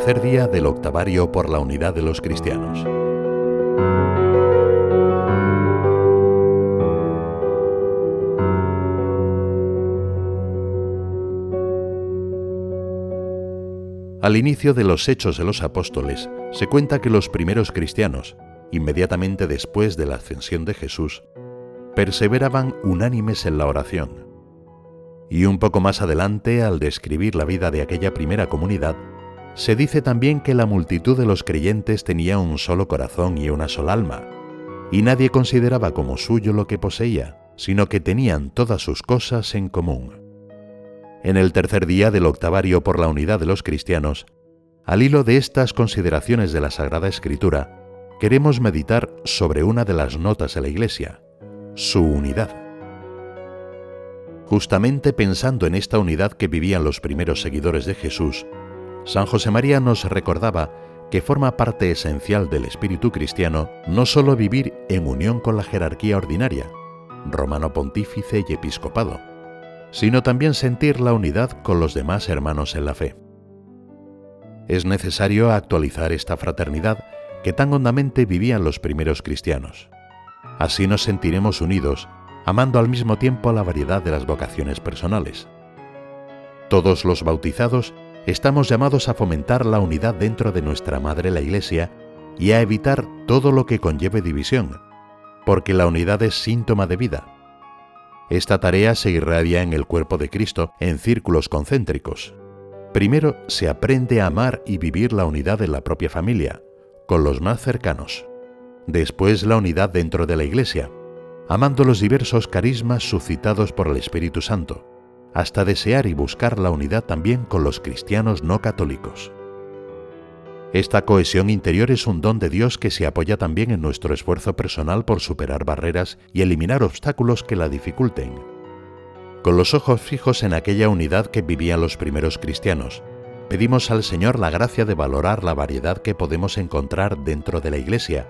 tercer día del octavario por la unidad de los cristianos. Al inicio de los Hechos de los Apóstoles, se cuenta que los primeros cristianos, inmediatamente después de la ascensión de Jesús, perseveraban unánimes en la oración. Y un poco más adelante, al describir la vida de aquella primera comunidad, se dice también que la multitud de los creyentes tenía un solo corazón y una sola alma, y nadie consideraba como suyo lo que poseía, sino que tenían todas sus cosas en común. En el tercer día del octavario por la unidad de los cristianos, al hilo de estas consideraciones de la Sagrada Escritura, queremos meditar sobre una de las notas de la Iglesia, su unidad. Justamente pensando en esta unidad que vivían los primeros seguidores de Jesús, San José María nos recordaba que forma parte esencial del espíritu cristiano no sólo vivir en unión con la jerarquía ordinaria, romano pontífice y episcopado, sino también sentir la unidad con los demás hermanos en la fe. Es necesario actualizar esta fraternidad que tan hondamente vivían los primeros cristianos. Así nos sentiremos unidos, amando al mismo tiempo la variedad de las vocaciones personales. Todos los bautizados estamos llamados a fomentar la unidad dentro de nuestra Madre la Iglesia y a evitar todo lo que conlleve división, porque la unidad es síntoma de vida esta tarea se irradia en el cuerpo de Cristo en círculos concéntricos. Primero se aprende a amar y vivir la unidad en la propia familia, con los más cercanos. Después la unidad dentro de la Iglesia, amando los diversos carismas suscitados por el Espíritu Santo, hasta desear y buscar la unidad también con los cristianos no católicos. Esta cohesión interior es un don de Dios que se apoya también en nuestro esfuerzo personal por superar barreras y eliminar obstáculos que la dificulten. Con los ojos fijos en aquella unidad que vivían los primeros cristianos, pedimos al Señor la gracia de valorar la variedad que podemos encontrar dentro de la Iglesia,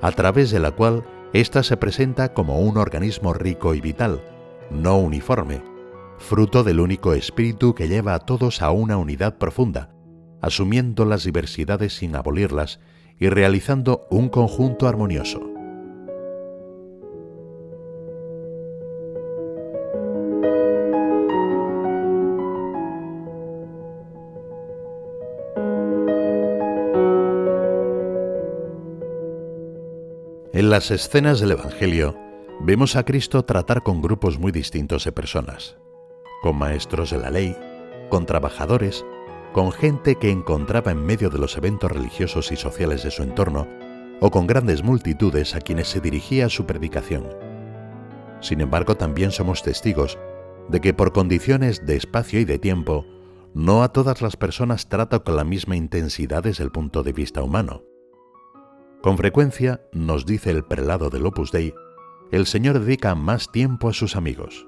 a través de la cual ésta se presenta como un organismo rico y vital, no uniforme, fruto del único espíritu que lleva a todos a una unidad profunda, asumiendo las diversidades sin abolirlas y realizando un conjunto armonioso. En las escenas del Evangelio vemos a Cristo tratar con grupos muy distintos de personas, con maestros de la ley, con trabajadores, con gente que encontraba en medio de los eventos religiosos y sociales de su entorno, o con grandes multitudes a quienes se dirigía su predicación. Sin embargo, también somos testigos de que por condiciones de espacio y de tiempo, no a todas las personas trata con la misma intensidad desde el punto de vista humano. Con frecuencia, nos dice el prelado del Opus Dei, el Señor dedica más tiempo a sus amigos.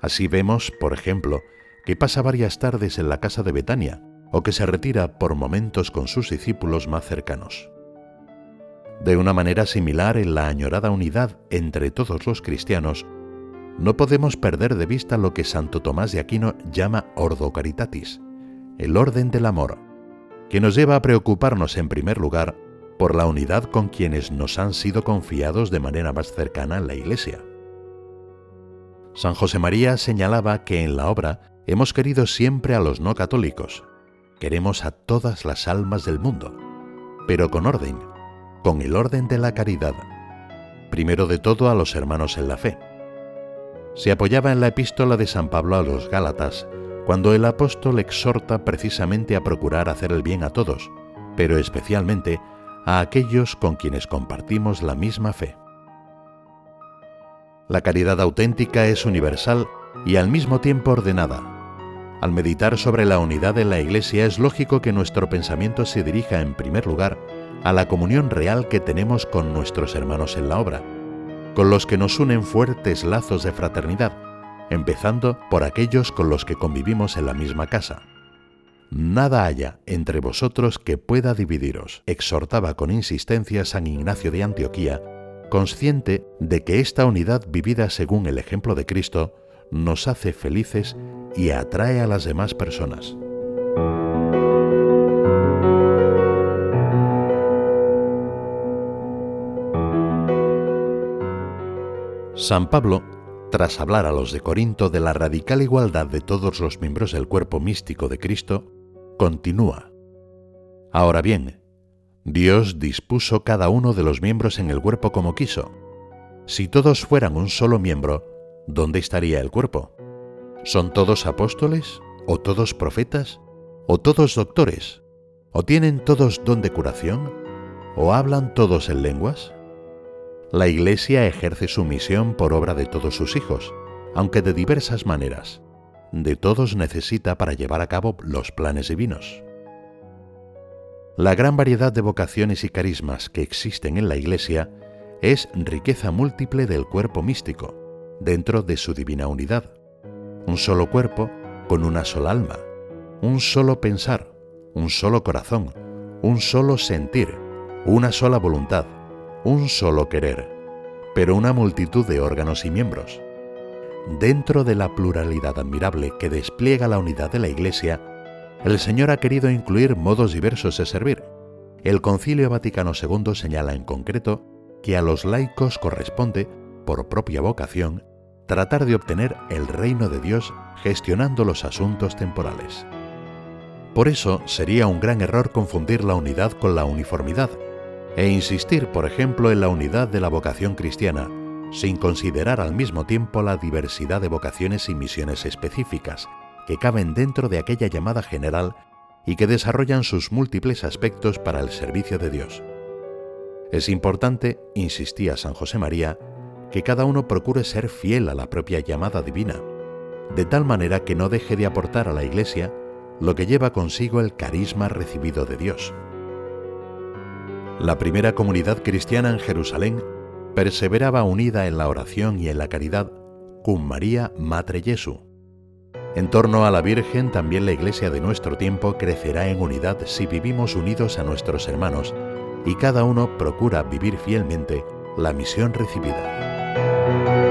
Así vemos, por ejemplo, que pasa varias tardes en la casa de Betania o que se retira por momentos con sus discípulos más cercanos. De una manera similar en la añorada unidad entre todos los cristianos, no podemos perder de vista lo que Santo Tomás de Aquino llama Ordo Caritatis, el orden del amor, que nos lleva a preocuparnos en primer lugar por la unidad con quienes nos han sido confiados de manera más cercana en la Iglesia. San José María señalaba que en la obra Hemos querido siempre a los no católicos. Queremos a todas las almas del mundo, pero con orden, con el orden de la caridad. Primero de todo a los hermanos en la fe. Se apoyaba en la epístola de San Pablo a los Gálatas, cuando el apóstol exhorta precisamente a procurar hacer el bien a todos, pero especialmente a aquellos con quienes compartimos la misma fe. La caridad auténtica es universal y al mismo tiempo ordenada, al meditar sobre la unidad de la Iglesia es lógico que nuestro pensamiento se dirija en primer lugar a la comunión real que tenemos con nuestros hermanos en la obra, con los que nos unen fuertes lazos de fraternidad, empezando por aquellos con los que convivimos en la misma casa. Nada haya entre vosotros que pueda dividiros, exhortaba con insistencia San Ignacio de Antioquía, consciente de que esta unidad vivida según el ejemplo de Cristo nos hace felices y atrae a las demás personas. San Pablo, tras hablar a los de Corinto de la radical igualdad de todos los miembros del cuerpo místico de Cristo, continúa. Ahora bien, Dios dispuso cada uno de los miembros en el cuerpo como quiso. Si todos fueran un solo miembro, ¿dónde estaría el cuerpo? ¿Son todos apóstoles? ¿O todos profetas? ¿O todos doctores? ¿O tienen todos don de curación? ¿O hablan todos en lenguas? La Iglesia ejerce su misión por obra de todos sus hijos, aunque de diversas maneras. De todos necesita para llevar a cabo los planes divinos. La gran variedad de vocaciones y carismas que existen en la Iglesia es riqueza múltiple del cuerpo místico, dentro de su divina unidad. Un solo cuerpo con una sola alma, un solo pensar, un solo corazón, un solo sentir, una sola voluntad, un solo querer, pero una multitud de órganos y miembros. Dentro de la pluralidad admirable que despliega la unidad de la Iglesia, el Señor ha querido incluir modos diversos de servir. El Concilio Vaticano II señala en concreto que a los laicos corresponde, por propia vocación, tratar de obtener el reino de Dios gestionando los asuntos temporales. Por eso sería un gran error confundir la unidad con la uniformidad e insistir, por ejemplo, en la unidad de la vocación cristiana, sin considerar al mismo tiempo la diversidad de vocaciones y misiones específicas que caben dentro de aquella llamada general y que desarrollan sus múltiples aspectos para el servicio de Dios. Es importante, insistía San José María, que cada uno procure ser fiel a la propia llamada divina, de tal manera que no deje de aportar a la Iglesia lo que lleva consigo el carisma recibido de Dios. La primera comunidad cristiana en Jerusalén perseveraba unida en la oración y en la caridad con María Matre Jesu. En torno a la Virgen también la Iglesia de nuestro tiempo crecerá en unidad si vivimos unidos a nuestros hermanos y cada uno procura vivir fielmente la misión recibida.